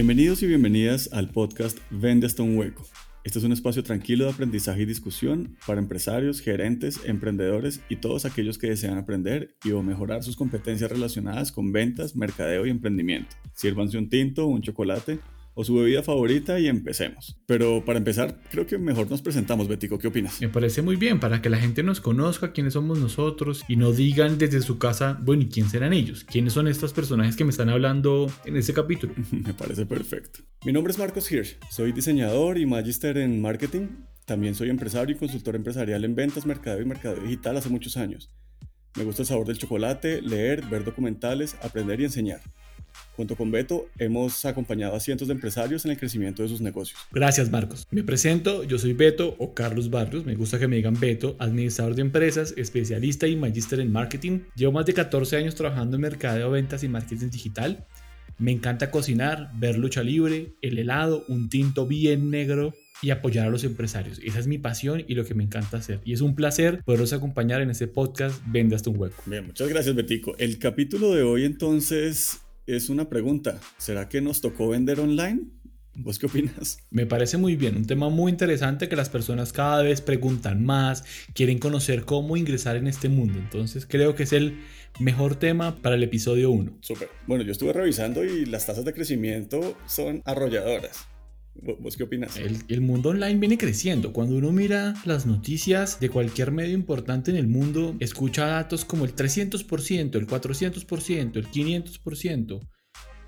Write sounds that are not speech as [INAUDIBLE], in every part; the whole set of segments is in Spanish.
Bienvenidos y bienvenidas al podcast Vende hasta un hueco. Este es un espacio tranquilo de aprendizaje y discusión para empresarios, gerentes, emprendedores y todos aquellos que desean aprender y o mejorar sus competencias relacionadas con ventas, mercadeo y emprendimiento. Sírvanse un tinto o un chocolate o su bebida favorita y empecemos. Pero para empezar, creo que mejor nos presentamos, Betico. ¿Qué opinas? Me parece muy bien para que la gente nos conozca quiénes somos nosotros y no digan desde su casa, bueno, ¿y quién serán ellos? ¿Quiénes son estos personajes que me están hablando en este capítulo? [LAUGHS] me parece perfecto. Mi nombre es Marcos Hirsch, soy diseñador y magister en marketing. También soy empresario y consultor empresarial en ventas, mercadeo y mercadeo digital hace muchos años. Me gusta el sabor del chocolate, leer, ver documentales, aprender y enseñar. Junto con Beto hemos acompañado a cientos de empresarios en el crecimiento de sus negocios. Gracias Marcos. Me presento, yo soy Beto o Carlos Barrios, me gusta que me digan Beto, administrador de empresas, especialista y magíster en marketing. Llevo más de 14 años trabajando en mercadeo, ventas y marketing digital. Me encanta cocinar, ver lucha libre, el helado, un tinto bien negro y apoyar a los empresarios. Esa es mi pasión y lo que me encanta hacer. Y es un placer poderos acompañar en este podcast Vende hasta un hueco. Bien, muchas gracias Betico. El capítulo de hoy entonces es una pregunta. ¿Será que nos tocó vender online? ¿Vos qué opinas? Me parece muy bien, un tema muy interesante que las personas cada vez preguntan más, quieren conocer cómo ingresar en este mundo. Entonces creo que es el mejor tema para el episodio 1. Súper. Bueno, yo estuve revisando y las tasas de crecimiento son arrolladoras. ¿Vos qué opinas? El, el, mundo online viene creciendo. Cuando uno mira las noticias de cualquier medio importante en el mundo, escucha datos como el 300%, el 400%, el 500%.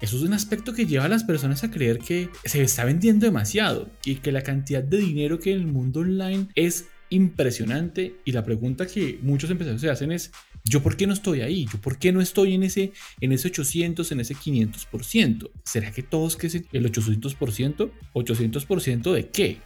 Eso es un aspecto que lleva a las personas a creer que se está vendiendo demasiado y que la cantidad de dinero que en el mundo online es impresionante. Y la pregunta que muchos empresarios se hacen es, ¿Yo por qué no estoy ahí? ¿Yo por qué no estoy en ese, en ese 800, en ese 500%? ¿Será que todos que el 800%? ¿800% de qué?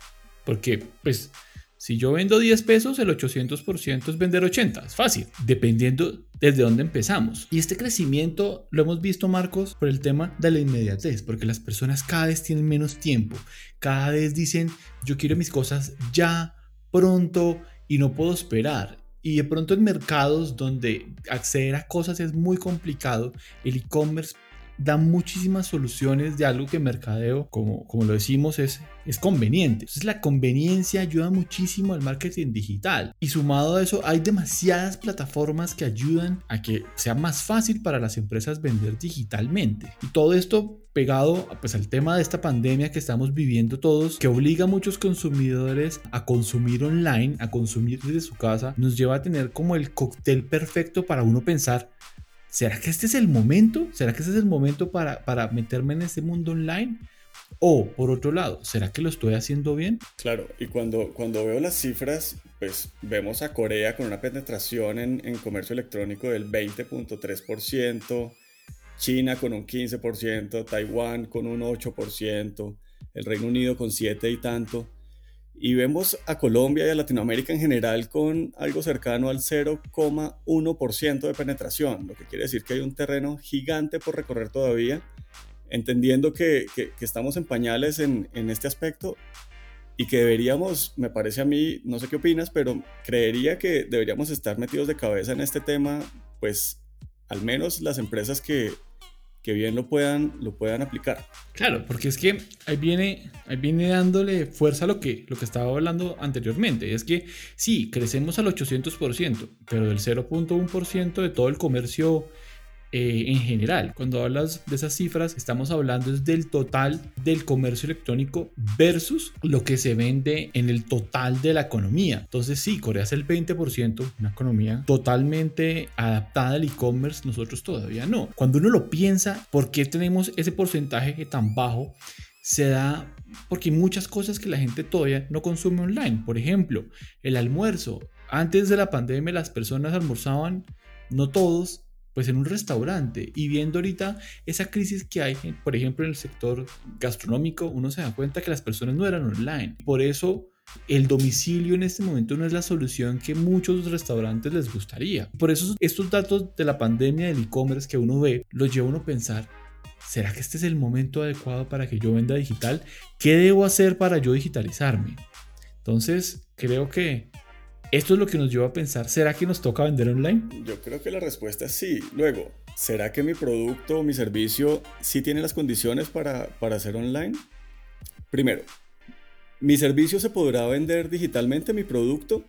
Porque, pues, si yo vendo 10 pesos, el 800% es vender 80. Es fácil, dependiendo desde dónde empezamos. Y este crecimiento lo hemos visto, Marcos, por el tema de la inmediatez, porque las personas cada vez tienen menos tiempo. Cada vez dicen, yo quiero mis cosas ya, pronto, y no puedo esperar. Y de pronto en mercados donde acceder a cosas es muy complicado, el e-commerce da muchísimas soluciones de algo que mercadeo, como, como lo decimos, es, es conveniente. Entonces la conveniencia ayuda muchísimo al marketing digital. Y sumado a eso, hay demasiadas plataformas que ayudan a que sea más fácil para las empresas vender digitalmente. Y todo esto pegado pues, al tema de esta pandemia que estamos viviendo todos, que obliga a muchos consumidores a consumir online, a consumir desde su casa, nos lleva a tener como el cóctel perfecto para uno pensar, ¿será que este es el momento? ¿Será que este es el momento para, para meterme en este mundo online? O, por otro lado, ¿será que lo estoy haciendo bien? Claro, y cuando, cuando veo las cifras, pues vemos a Corea con una penetración en, en comercio electrónico del 20.3%, China con un 15%, Taiwán con un 8%, el Reino Unido con 7 y tanto. Y vemos a Colombia y a Latinoamérica en general con algo cercano al 0,1% de penetración, lo que quiere decir que hay un terreno gigante por recorrer todavía, entendiendo que, que, estamos en pañales en, en este aspecto y que deberíamos, me parece a mí, no sé qué opinas, pero creería que deberíamos estar metidos de cabeza en este tema, pues al menos las empresas que, que bien lo puedan, lo puedan aplicar. Claro, porque es que ahí viene, ahí viene dándole fuerza a lo que, lo que estaba hablando anteriormente. Es que sí, crecemos al 800%, pero del 0.1% de todo el comercio eh, en general. Cuando hablas de esas cifras, estamos hablando es del total del comercio electrónico versus lo que se vende en el total de la economía. Entonces sí, Corea es el 20%, una economía totalmente adaptada al e-commerce, nosotros todavía no. Cuando uno lo piensa, ¿por qué tenemos ese porcentaje tan bajo? Se da porque hay muchas cosas que la gente todavía no consume online. Por ejemplo, el almuerzo. Antes de la pandemia las personas almorzaban, no todos, pues en un restaurante y viendo ahorita esa crisis que hay, por ejemplo, en el sector gastronómico, uno se da cuenta que las personas no eran online. Por eso el domicilio en este momento no es la solución que muchos restaurantes les gustaría. Por eso estos datos de la pandemia del e-commerce que uno ve, los lleva uno a pensar, ¿será que este es el momento adecuado para que yo venda digital? ¿Qué debo hacer para yo digitalizarme? Entonces, creo que esto es lo que nos lleva a pensar, ¿será que nos toca vender online? Yo creo que la respuesta es sí. Luego, ¿será que mi producto o mi servicio sí tiene las condiciones para, para hacer online? Primero, ¿mi servicio se podrá vender digitalmente, mi producto?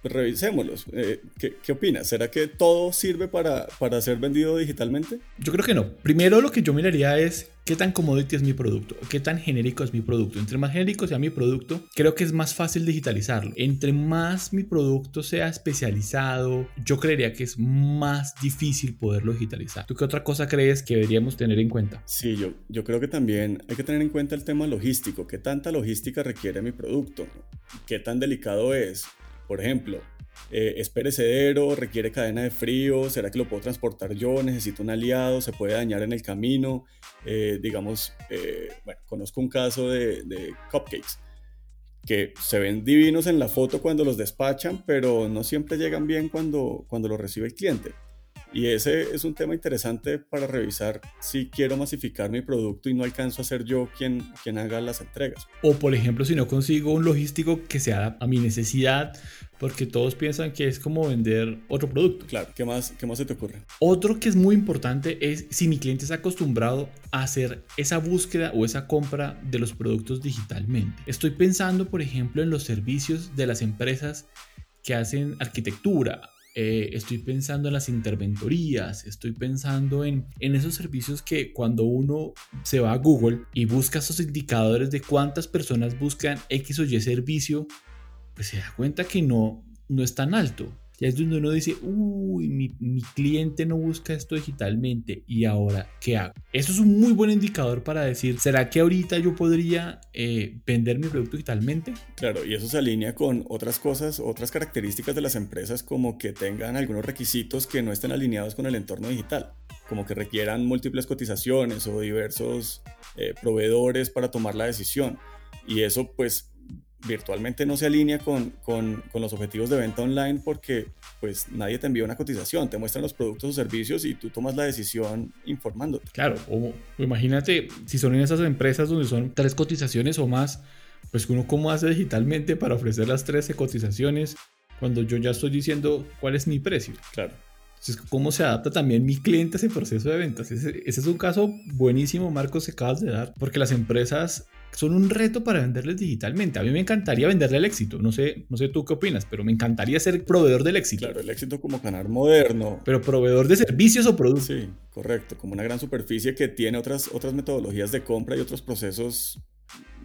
Pues revisémoslos. Eh, ¿qué, opinas? ¿Será que todo sirve para, para ser vendido digitalmente? Yo creo que no. Primero lo que yo miraría es qué tan commodity es mi producto, qué tan genérico es mi producto. Entre más genérico sea mi producto, creo que es más fácil digitalizarlo. Entre más mi producto sea especializado, yo creería que es más difícil poderlo digitalizar. ¿Tú qué otra cosa crees que deberíamos tener en cuenta? Sí, yo, yo creo que también hay que tener en cuenta el tema logístico. ¿Qué tanta logística requiere mi producto? ¿Qué tan delicado es? Por ejemplo, eh, es perecedero, requiere cadena de frío, ¿será que lo puedo transportar yo? Necesito un aliado, se puede dañar en el camino. Eh, digamos, eh, bueno, conozco un caso de, de, cupcakes que se ven divinos en la foto cuando los despachan, pero no siempre llegan bien cuando, cuando los recibe el cliente. Y ese es un tema interesante para revisar si quiero masificar mi producto y no alcanzo a ser yo quien, quien haga las entregas. O por ejemplo, si no consigo un logístico que sea a mi necesidad, porque todos piensan que es como vender otro producto. Claro, ¿qué más, qué más se te ocurre? Otro que es muy importante es si mi cliente está acostumbrado a hacer esa búsqueda o esa compra de los productos digitalmente. Estoy pensando, por ejemplo, en los servicios de las empresas que hacen arquitectura, eh, estoy pensando en las interventorías, estoy pensando en, en esos servicios que cuando uno se va a Google y busca esos indicadores de cuántas personas buscan X o Y servicio, pues se da cuenta que no, no es tan alto. Ya es donde uno dice, uy, mi, cliente no busca esto digitalmente y ahora, ¿qué hago? Eso es un muy buen indicador para decir, ¿será que ahorita yo podría eh, vender mi producto digitalmente? Claro, y eso se alinea con otras cosas, otras características de las empresas como que tengan algunos requisitos que no estén alineados con el entorno digital como que requieran múltiples cotizaciones o diversos eh, proveedores para tomar la decisión. Y eso pues virtualmente no se alinea con, con, con, los objetivos de venta online porque pues nadie te envía una cotización, te muestran los productos o servicios y tú tomas la decisión informándote. Claro, o imagínate si son en esas empresas donde son tres cotizaciones o más, pues uno cómo hace digitalmente para ofrecer las 13 cotizaciones cuando yo ya estoy diciendo cuál es mi precio. Claro. Entonces, ¿cómo se adapta también mi cliente a ese proceso de ventas? Ese, ese es un caso buenísimo, Marcos, que acabas de dar, porque las empresas son un reto para venderles digitalmente. A mí me encantaría venderle el éxito. No sé, no sé tú qué opinas, pero me encantaría ser proveedor del éxito. Claro, el éxito como canal moderno. Pero proveedor de servicios o productos. Sí, correcto. Como una gran superficie que tiene otras, otras metodologías de compra y otros procesos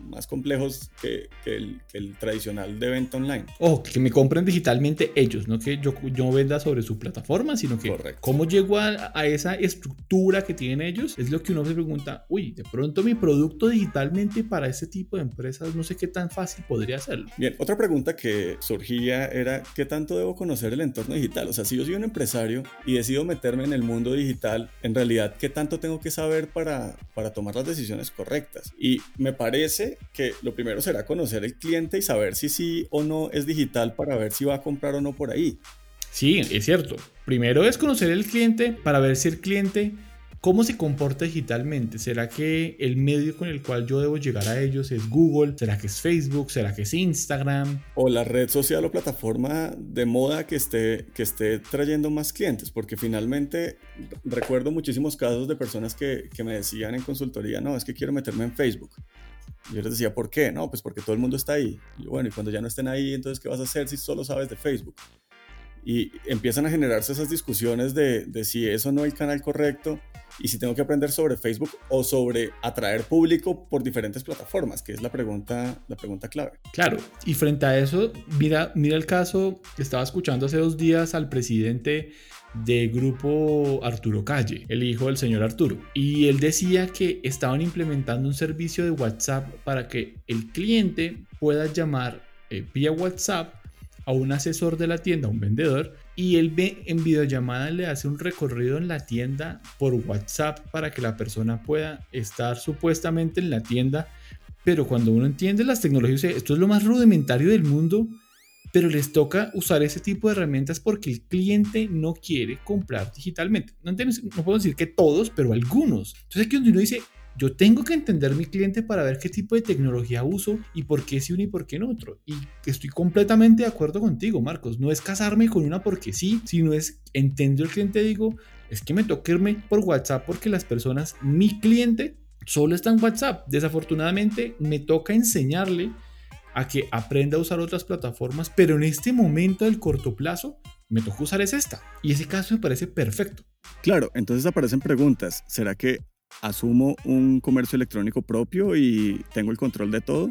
más complejos que, el, tradicional de venta online. Ojo, que me compren digitalmente ellos, no que yo, yo venda sobre su plataforma, sino que cómo llego a, a, esa estructura que tienen ellos, es lo que uno se pregunta, uy, de pronto mi producto digitalmente para ese tipo de empresas, no sé qué tan fácil podría hacerlo. Bien, otra pregunta que surgía era, ¿qué tanto debo conocer el entorno digital? O sea, si yo soy un empresario y decido meterme en el mundo digital, en realidad, ¿qué tanto tengo que saber para, para tomar las decisiones correctas? Y me parece que lo primero será conocer el cliente y saber si sí o no es digital para ver si va a comprar o no por ahí. Sí, es cierto. Primero es conocer el cliente para ver si el cliente ¿Cómo se comporta digitalmente? ¿Será que el medio con el cual yo debo llegar a ellos es Google? ¿Será que es Facebook? ¿Será que es Instagram? O la red social o plataforma de moda que esté, que esté trayendo más clientes, porque finalmente recuerdo muchísimos casos de personas que, que me decían en consultoría, no, es que quiero meterme en Facebook. Yo les decía, ¿por qué? No, pues porque todo el mundo está ahí. Y bueno, y cuando ya no estén ahí, entonces, ¿qué vas a hacer si solo sabes de Facebook? Y empiezan a generarse esas discusiones de, de si eso no es el canal correcto y si tengo que aprender sobre Facebook o sobre atraer público por diferentes plataformas, que es la pregunta, la pregunta clave. Claro, y frente a eso, mira, mira el caso, estaba escuchando hace dos días al presidente de grupo Arturo Calle, el hijo del señor Arturo. Y él decía que estaban implementando un servicio de WhatsApp para que el cliente pueda llamar eh, vía WhatsApp a un asesor de la tienda, un vendedor, y él ve en videollamada le hace un recorrido en la tienda por WhatsApp para que la persona pueda estar supuestamente en la tienda. Pero cuando uno entiende las tecnologías, esto es lo más rudimentario del mundo, pero les toca usar ese tipo de herramientas porque el cliente no quiere comprar digitalmente. No, no puedo decir que todos, pero algunos. Entonces aquí donde uno dice, yo tengo que entender mi cliente para ver qué tipo de tecnología uso y por qué sí uno y por qué no otro. Y estoy completamente de acuerdo contigo, Marcos. No es casarme con una porque sí, sino es entender el cliente, digo, es que me toca irme por WhatsApp porque las personas, mi cliente, solo está en WhatsApp. Desafortunadamente, me toca enseñarle a que aprenda a usar otras plataformas, pero en este momento del corto plazo, me toca usar es esta. Y ese caso me parece perfecto. Claro, entonces aparecen preguntas. ¿Será que asumo un comercio electrónico propio y tengo el control de todo?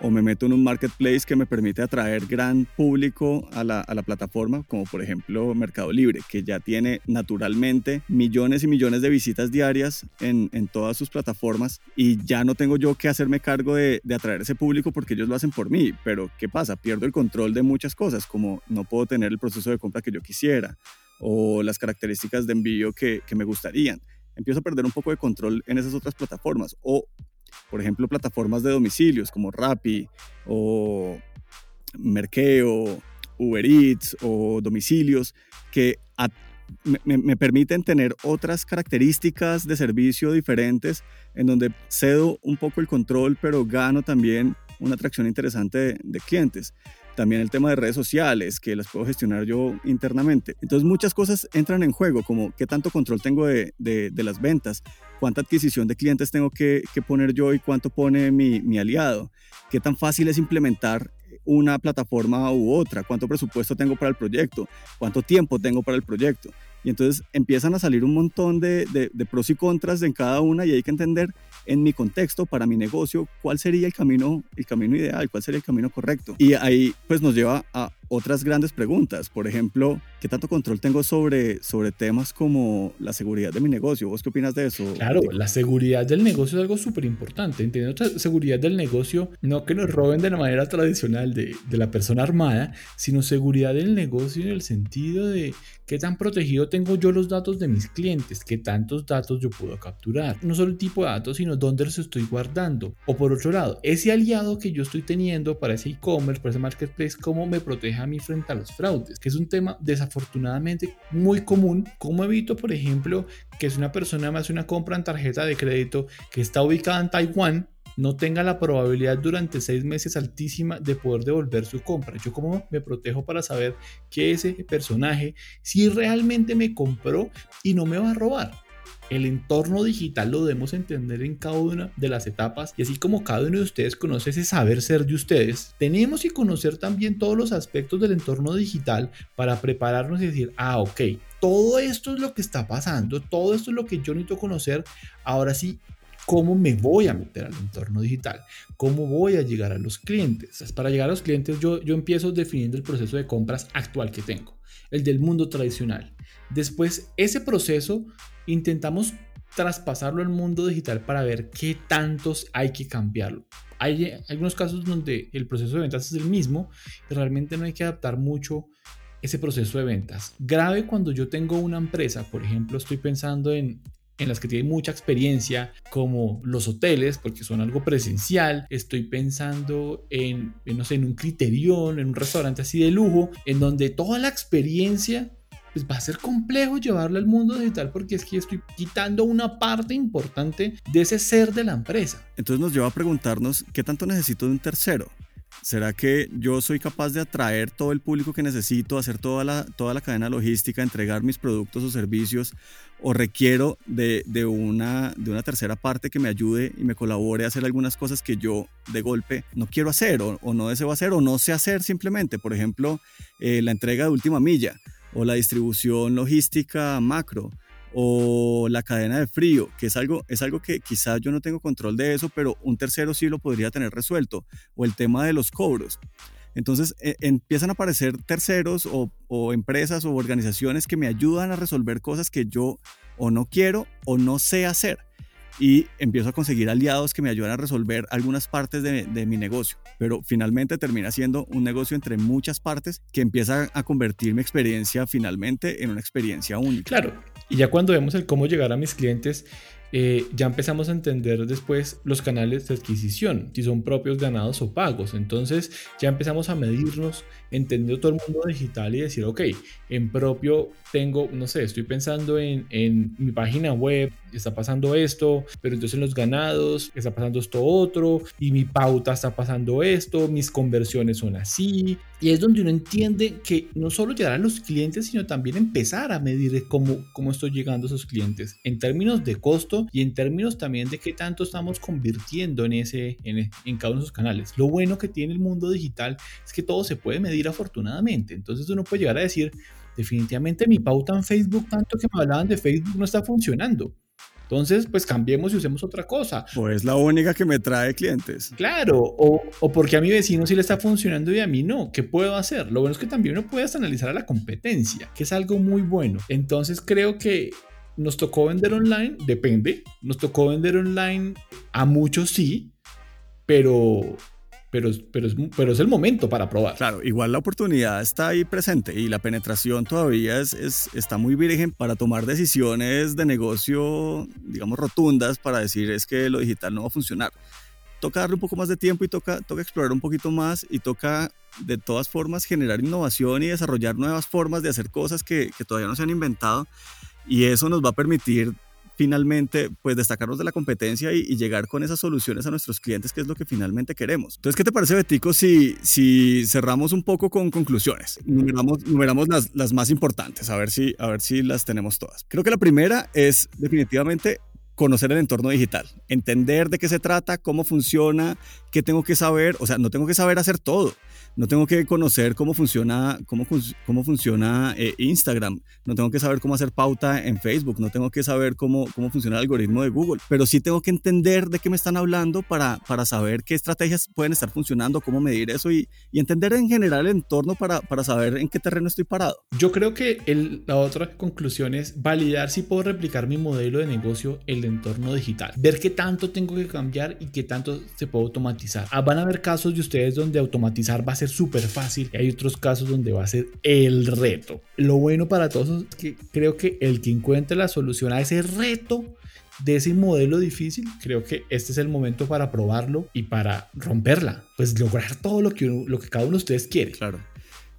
O me meto en un marketplace que me permite atraer gran público a la, a la, plataforma, como por ejemplo Mercado Libre, que ya tiene naturalmente millones y millones de visitas diarias en, en todas sus plataformas y ya no tengo yo que hacerme cargo de, de, atraer ese público porque ellos lo hacen por mí. Pero ¿qué pasa? Pierdo el control de muchas cosas, como no puedo tener el proceso de compra que yo quisiera o las características de envío que, que me gustarían empiezo a perder un poco de control en esas otras plataformas. O por ejemplo, plataformas de domicilios como Rappi o Merkeo, Uber Eats o domicilios que me, me, permiten tener otras características de servicio diferentes en donde cedo un poco el control, pero gano también una atracción interesante de, de clientes. También el tema de redes sociales, que las puedo gestionar yo internamente. Entonces muchas cosas entran en juego, como qué tanto control tengo de, de, de las ventas, cuánta adquisición de clientes tengo que, que poner yo y cuánto pone mi, mi, aliado, qué tan fácil es implementar una plataforma u otra, cuánto presupuesto tengo para el proyecto, cuánto tiempo tengo para el proyecto. Y entonces empiezan a salir un montón de, de, pros y contras en cada una y hay que entender en mi contexto, para mi negocio, cuál sería el camino, el camino ideal, cuál sería el camino correcto. Y ahí pues nos lleva a otras grandes preguntas. Por ejemplo, ¿qué tanto control tengo sobre, sobre temas como la seguridad de mi negocio? ¿Vos qué opinas de eso? Claro, la seguridad del negocio es algo súper importante. Entendiendo seguridad del negocio, no que nos roben de la manera tradicional de, de la persona armada, sino seguridad del negocio en el sentido de qué tan protegido tengo yo los datos de mis clientes, qué tantos datos yo puedo capturar. No solo el tipo de datos, sino dónde los estoy guardando. O por otro lado, ese aliado que yo estoy teniendo para ese e-commerce, para ese marketplace, cómo me protege mí frente a los fraudes, que es un tema desafortunadamente muy común. ¿Cómo evito, por ejemplo, que si una persona me hace una compra en tarjeta de crédito que está ubicada en Taiwán, no tenga la probabilidad durante seis meses altísima de poder devolver su compra. Yo como me protejo para saber que ese personaje si realmente me compró y no me va a robar. El entorno digital lo debemos entender en cada una de las etapas y así como cada uno de ustedes conoce ese saber ser de ustedes, tenemos que conocer también todos los aspectos del entorno digital para prepararnos y decir, ah, ok, todo esto es lo que está pasando, todo esto es lo que yo necesito conocer, ahora sí, ¿cómo me voy a meter al entorno digital? ¿Cómo voy a llegar a los clientes? Para llegar a los clientes yo, yo empiezo definiendo el proceso de compras actual que tengo, el del mundo tradicional. Después, ese proceso intentamos traspasarlo al mundo digital para ver qué tantos hay que cambiarlo. Hay algunos casos donde el proceso de ventas es el mismo y realmente no hay que adaptar mucho ese proceso de ventas. Grave cuando yo tengo una empresa, por ejemplo, estoy pensando en, en las que tienen mucha experiencia, como los hoteles, porque son algo presencial. Estoy pensando en, en, no sé, en un criterión, en un restaurante así de lujo, en donde toda la experiencia pues va a ser complejo llevarlo al mundo digital porque es que estoy quitando una parte importante de ese ser de la empresa. Entonces nos lleva a preguntarnos qué tanto necesito de un tercero. ¿Será que yo soy capaz de atraer todo el público que necesito, hacer toda la, toda la cadena logística, entregar mis productos o servicios? ¿O requiero de, de, una, de una tercera parte que me ayude y me colabore a hacer algunas cosas que yo de golpe no quiero hacer o, o no deseo hacer o no sé hacer simplemente? Por ejemplo, eh, la entrega de última milla o la distribución logística macro o la cadena de frío, que es algo, es algo que quizás yo no tengo control de eso, pero un tercero sí lo podría tener resuelto, o el tema de los cobros. Entonces e, empiezan a aparecer terceros o, o empresas o organizaciones que me ayudan a resolver cosas que yo o no quiero o no sé hacer y empiezo a conseguir aliados que me ayudan a resolver algunas partes de, mi negocio. Pero finalmente termina siendo un negocio entre muchas partes que empieza a convertir mi experiencia finalmente en una experiencia única. Claro, y ya cuando vemos el cómo llegar a mis clientes, eh, ya empezamos a entender después los canales de adquisición, si son propios ganados o pagos. Entonces ya empezamos a medirnos, entendiendo todo el mundo digital y decir, ok, en propio tengo, no sé, estoy pensando en, en mi página web, está pasando esto, pero entonces en los ganados está pasando esto otro, y mi pauta está pasando esto, mis conversiones son así, Y es donde uno entiende que no solo llegar a los clientes, sino también empezar a medir cómo, cómo estoy llegando a esos clientes en términos de costo y en términos también de qué tanto estamos convirtiendo en, ese, en, en cada uno de esos canales. Lo bueno que tiene el mundo digital es que todo se puede medir afortunadamente. Entonces uno puede llegar a decir, definitivamente mi pauta en Facebook, tanto que me hablaban de Facebook, no está funcionando. Entonces, pues cambiemos y usemos otra cosa. O es la única que me trae clientes. Claro, o, o, porque a mi vecino sí le está funcionando y a mí no. ¿Qué puedo hacer? Lo bueno es que también uno puede analizar a la competencia, que es algo muy bueno. Entonces, creo que nos tocó vender online, depende. Nos tocó vender online a muchos sí, pero pero, pero, es, pero es el momento para probar. Claro, igual la oportunidad está ahí presente y la penetración todavía es, es, está muy virgen para tomar decisiones de negocio, digamos, rotundas para decir es que lo digital no va a funcionar. Toca darle un poco más de tiempo y toca, toca explorar un poquito más y toca de todas formas generar innovación y desarrollar nuevas formas de hacer cosas que, que todavía no se han inventado y eso nos va a permitir finalmente pues destacarnos de la competencia y, llegar con esas soluciones a nuestros clientes, que es lo que finalmente queremos. Entonces, ¿qué te parece, Betico, si, si cerramos un poco con conclusiones? Numeramos, numeramos las, las más importantes, a ver, si, a ver si las tenemos todas. Creo que la primera es definitivamente conocer el entorno digital, entender de qué se trata, cómo funciona, qué tengo que saber, o sea, no tengo que saber hacer todo no tengo que conocer cómo funciona, cómo, cómo funciona eh, Instagram, no tengo que saber cómo hacer pauta en Facebook, no tengo que saber cómo, cómo funciona el algoritmo de Google, pero sí tengo que entender de qué me están hablando para, para saber qué estrategias pueden estar funcionando, cómo medir eso y, y entender en general el entorno para, para, saber en qué terreno estoy parado. Yo creo que el, la otra conclusión es validar si puedo replicar mi modelo de negocio en el entorno digital, ver qué tanto tengo que cambiar y qué tanto se puede automatizar. Ah, van a haber casos de ustedes donde automatizar va a ser súper fácil y hay otros casos donde va a ser el reto. Lo bueno para todos es que creo que el que encuentre la solución a ese reto de ese modelo difícil, creo que este es el momento para probarlo y para romperla, pues lograr todo lo que, lo que cada uno de ustedes quiere. Claro.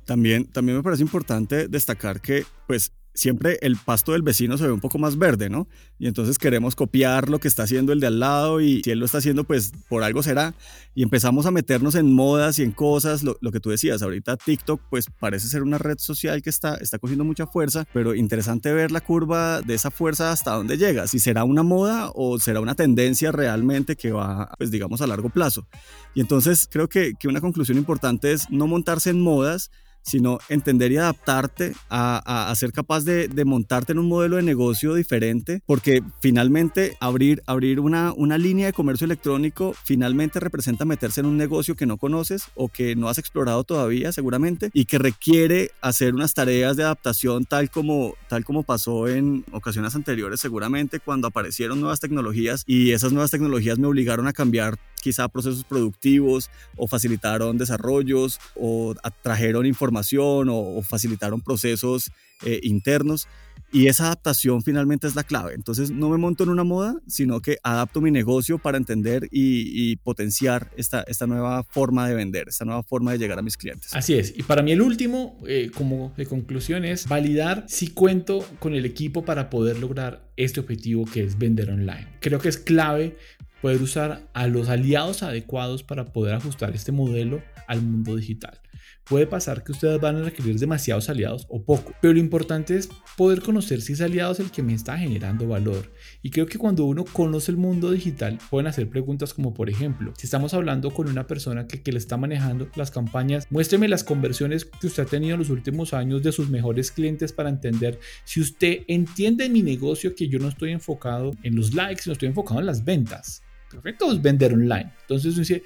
También, también me parece importante destacar que pues siempre el pasto del vecino se ve un poco más verde, ¿no? Y entonces queremos copiar lo que está haciendo el de al lado y si él lo está haciendo, pues por algo será. Y empezamos a meternos en modas y en cosas, lo, que tú decías, ahorita TikTok pues parece ser una red social que está, está cogiendo mucha fuerza, pero interesante ver la curva de esa fuerza hasta dónde llega, si será una moda o será una tendencia realmente que va, pues digamos, a largo plazo. Y entonces creo que, que una conclusión importante es no montarse en modas, sino entender y adaptarte a, ser capaz de, montarte en un modelo de negocio diferente, porque finalmente abrir, abrir una, una línea de comercio electrónico finalmente representa meterse en un negocio que no conoces o que no has explorado todavía seguramente y que requiere hacer unas tareas de adaptación tal como, tal como pasó en ocasiones anteriores seguramente cuando aparecieron nuevas tecnologías y esas nuevas tecnologías me obligaron a cambiar quizá procesos productivos o facilitaron desarrollos o atrajeron información o, facilitaron procesos eh, internos. Y esa adaptación finalmente es la clave. Entonces no me monto en una moda, sino que adapto mi negocio para entender y, potenciar esta, esta nueva forma de vender, esta nueva forma de llegar a mis clientes. Así es. Y para mí el último, eh, como de conclusión, es validar si cuento con el equipo para poder lograr este objetivo que es vender online. Creo que es clave poder usar a los aliados adecuados para poder ajustar este modelo al mundo digital. Puede pasar que ustedes van a requerir demasiados aliados o poco, pero lo importante es poder conocer si ese aliado es el que me está generando valor. Y creo que cuando uno conoce el mundo digital, pueden hacer preguntas como, por ejemplo, si estamos hablando con una persona que, que le está manejando las campañas, muéstreme las conversiones que usted ha tenido en los últimos años de sus mejores clientes para entender si usted entiende mi negocio que yo no estoy enfocado en los likes, no estoy enfocado en las ventas perfecto es vender online. Entonces dice,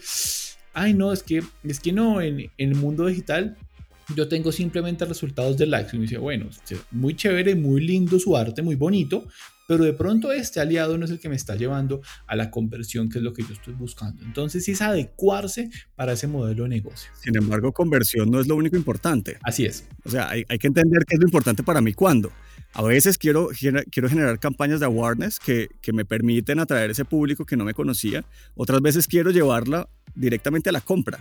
ay no, es que, es que no, en, el mundo digital yo tengo simplemente resultados de likes. Y uno dice, bueno, muy chévere, muy lindo su arte, muy bonito, pero de pronto este aliado no es el que me está llevando a la conversión, que es lo que yo estoy buscando. Entonces es adecuarse para ese modelo de negocio. Sin embargo, conversión no es lo único importante. Así es. O sea, hay, hay que entender qué es lo importante para mí cuándo. A veces quiero, quiero generar campañas de awareness que, que me permiten atraer ese público que no me conocía. Otras veces quiero llevarla directamente a la compra.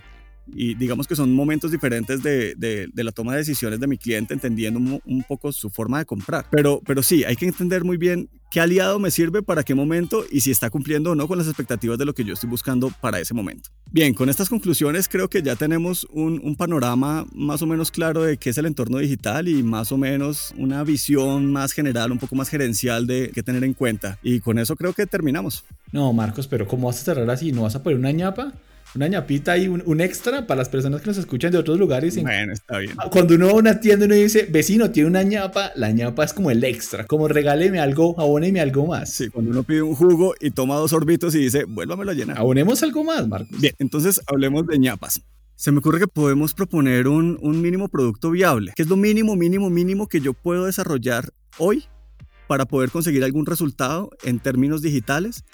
Y digamos que son momentos diferentes de, de, la toma de decisiones de mi cliente, entendiendo un, un, poco su forma de comprar. Pero, pero sí, hay que entender muy bien qué aliado me sirve para qué momento y si está cumpliendo o no con las expectativas de lo que yo estoy buscando para ese momento. Bien, con estas conclusiones creo que ya tenemos un, un panorama más o menos claro de qué es el entorno digital y más o menos una visión más general, un poco más gerencial de qué tener en cuenta. Y con eso creo que terminamos. No, Marcos, pero ¿cómo vas a cerrar así? ¿No vas a poner una ñapa? Una ñapita y un, extra para las personas que nos escuchan de otros lugares. Bueno, está bien. Cuando uno va a una tienda y uno dice, vecino, tiene una ñapa, la ñapa es como el extra, como regáleme algo, abóneme algo más. Sí, cuando uno pide un jugo y toma dos orbitos y dice, vuélvamelo a llenar. Abonemos algo más, Marcos. Bien, entonces hablemos de ñapas. Se me ocurre que podemos proponer un, un mínimo producto viable, que es lo mínimo, mínimo, mínimo que yo puedo desarrollar hoy para poder conseguir algún resultado en términos digitales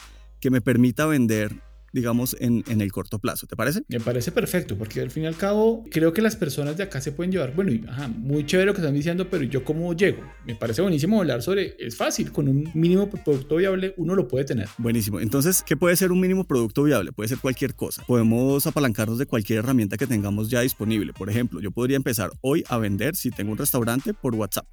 que me permita vender digamos, en, en, el corto plazo. ¿Te parece? Me parece perfecto, porque al fin y al cabo creo que las personas de acá se pueden llevar, bueno, ajá, muy chévere lo que están diciendo, pero ¿yo cómo llego? Me parece buenísimo hablar sobre, es fácil, con un mínimo producto viable uno lo puede tener. Buenísimo. Entonces, ¿qué puede ser un mínimo producto viable? Puede ser cualquier cosa. Podemos apalancarnos de cualquier herramienta que tengamos ya disponible. Por ejemplo, yo podría empezar hoy a vender si tengo un restaurante por WhatsApp.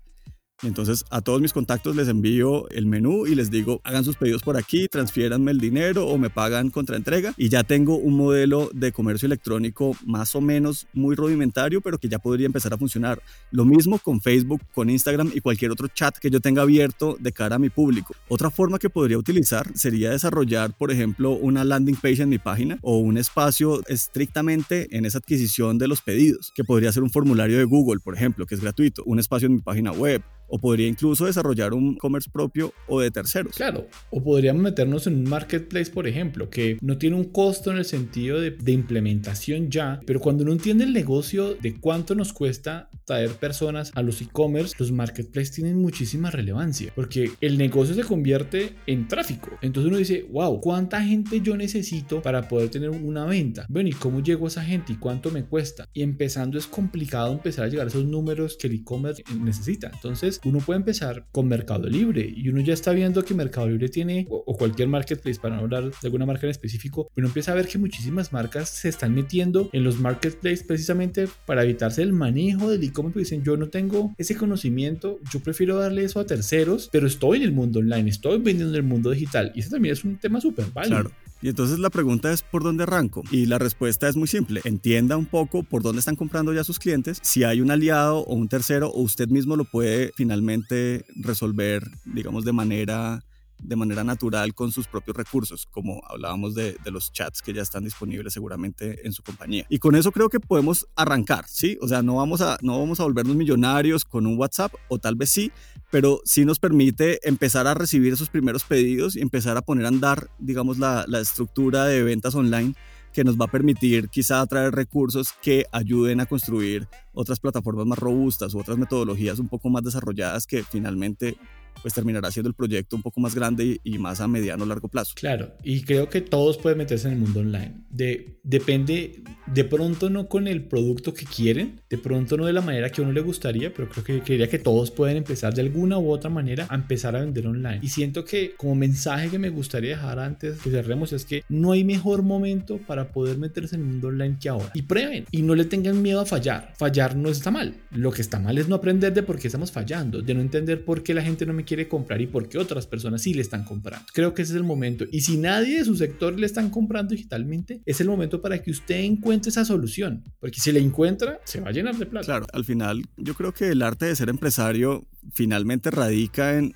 Entonces a todos mis contactos les envío el menú y les digo, hagan sus pedidos por aquí, transfiéranme el dinero o me pagan contra entrega. Y ya tengo un modelo de comercio electrónico más o menos muy rudimentario, pero que ya podría empezar a funcionar. Lo mismo con Facebook, con Instagram y cualquier otro chat que yo tenga abierto de cara a mi público. Otra forma que podría utilizar sería desarrollar, por ejemplo, una landing page en mi página o un espacio estrictamente en esa adquisición de los pedidos, que podría ser un formulario de Google, por ejemplo, que es gratuito, un espacio en mi página web o podría incluso desarrollar un commerce propio o de terceros. Claro, o podríamos meternos en un marketplace, por ejemplo, que no tiene un costo en el sentido de, de implementación ya, pero cuando uno entiende el negocio de cuánto nos cuesta traer personas a los e-commerce, los marketplaces tienen muchísima relevancia, porque el negocio se convierte en tráfico. Entonces uno dice, wow, ¿cuánta gente yo necesito para poder tener una venta? Bueno, ¿y cómo llego a esa gente y cuánto me cuesta? Y empezando es complicado empezar a llegar a esos números que el e-commerce necesita. Entonces, uno puede empezar con Mercado Libre y uno ya está viendo que Mercado Libre tiene, o, cualquier marketplace, para no hablar de alguna marca en específico, uno empieza a ver que muchísimas marcas se están metiendo en los marketplaces precisamente para evitarse el manejo del e-commerce, dicen, yo no tengo ese conocimiento, yo prefiero darle eso a terceros, pero estoy en el mundo online, estoy vendiendo en el mundo digital y eso también es un tema súper válido. Y entonces la pregunta es ¿por dónde arranco? Y la respuesta es muy simple. Entienda un poco por dónde están comprando ya sus clientes, si hay un aliado o un tercero o usted mismo lo puede finalmente resolver, digamos, de manera de manera natural con sus propios recursos, como hablábamos de, los chats que ya están disponibles seguramente en su compañía. Y con eso creo que podemos arrancar, ¿sí? O sea, no vamos a, no vamos a volvernos millonarios con un WhatsApp, o tal vez sí, pero sí nos permite empezar a recibir esos primeros pedidos y empezar a poner a andar, digamos, la, la estructura de ventas online que nos va a permitir quizá atraer recursos que ayuden a construir otras plataformas más robustas u otras metodologías un poco más desarrolladas que finalmente pues terminará siendo el proyecto un poco más grande y más a mediano o largo plazo. Claro, y creo que todos pueden meterse en el mundo online. De, depende, de pronto no con el producto que quieren, de pronto no de la manera que a uno le gustaría, pero creo que quería que todos pueden empezar de alguna u otra manera a empezar a vender online. Y siento que como mensaje que me gustaría dejar antes que cerremos es que no hay mejor momento para poder meterse en el mundo online que ahora. Y prueben y no le tengan miedo a fallar. Fallar no está mal. Lo que está mal es no aprender de por qué estamos fallando, de no entender por qué la gente no me quiere comprar y por qué otras personas sí le están comprando. Creo que ese es el momento. Y si nadie de su sector le están comprando digitalmente, es el momento para que usted encuentre esa solución. Porque si la encuentra, se va a llenar de plata. Claro, al final yo creo que el arte de ser empresario finalmente radica en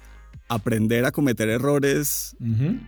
aprender a cometer errores,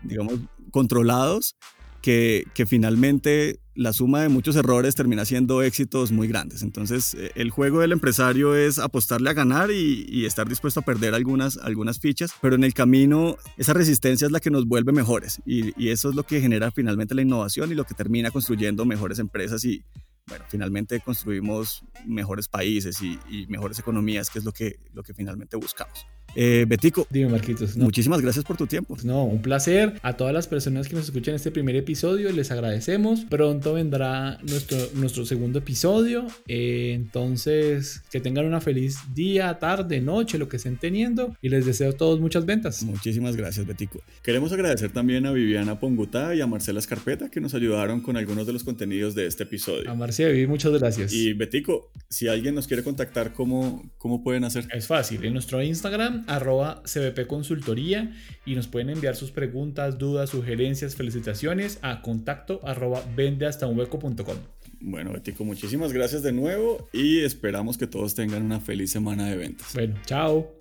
digamos, controlados que, finalmente la suma de muchos errores termina siendo éxitos muy grandes. Entonces, eh, el juego del empresario es apostarle a ganar y, estar dispuesto a perder algunas, algunas fichas, pero en el camino esa resistencia es la que nos vuelve mejores y, eso es lo que genera finalmente la innovación y lo que termina construyendo mejores empresas y, bueno, finalmente construimos mejores países y, y mejores economías, que es lo que, lo que finalmente buscamos. Eh, Betico. Dime, Marquitos. Muchísimas gracias por tu tiempo. No, un placer. A todas las personas que nos escuchan este primer episodio, les agradecemos. Pronto vendrá nuestro, nuestro segundo episodio. Eh, entonces, que tengan una feliz día, tarde, noche, lo que estén teniendo. Y les deseo a todos muchas ventas. Muchísimas gracias, Betico. Queremos agradecer también a Viviana Pongutá y a Marcela Escarpeta que nos ayudaron con algunos de los contenidos de este episodio. A Marcia Vivi, muchas gracias. Y Betico, si alguien nos quiere contactar, ¿cómo, cómo pueden hacer? Es fácil. En nuestro Instagram arroba CBP Consultoría y nos pueden enviar sus preguntas, dudas, sugerencias, felicitaciones a contacto arroba vendehastaunhueco.com. Bueno, Betico, muchísimas gracias de nuevo y esperamos que todos tengan una feliz semana de ventas. Bueno, chao.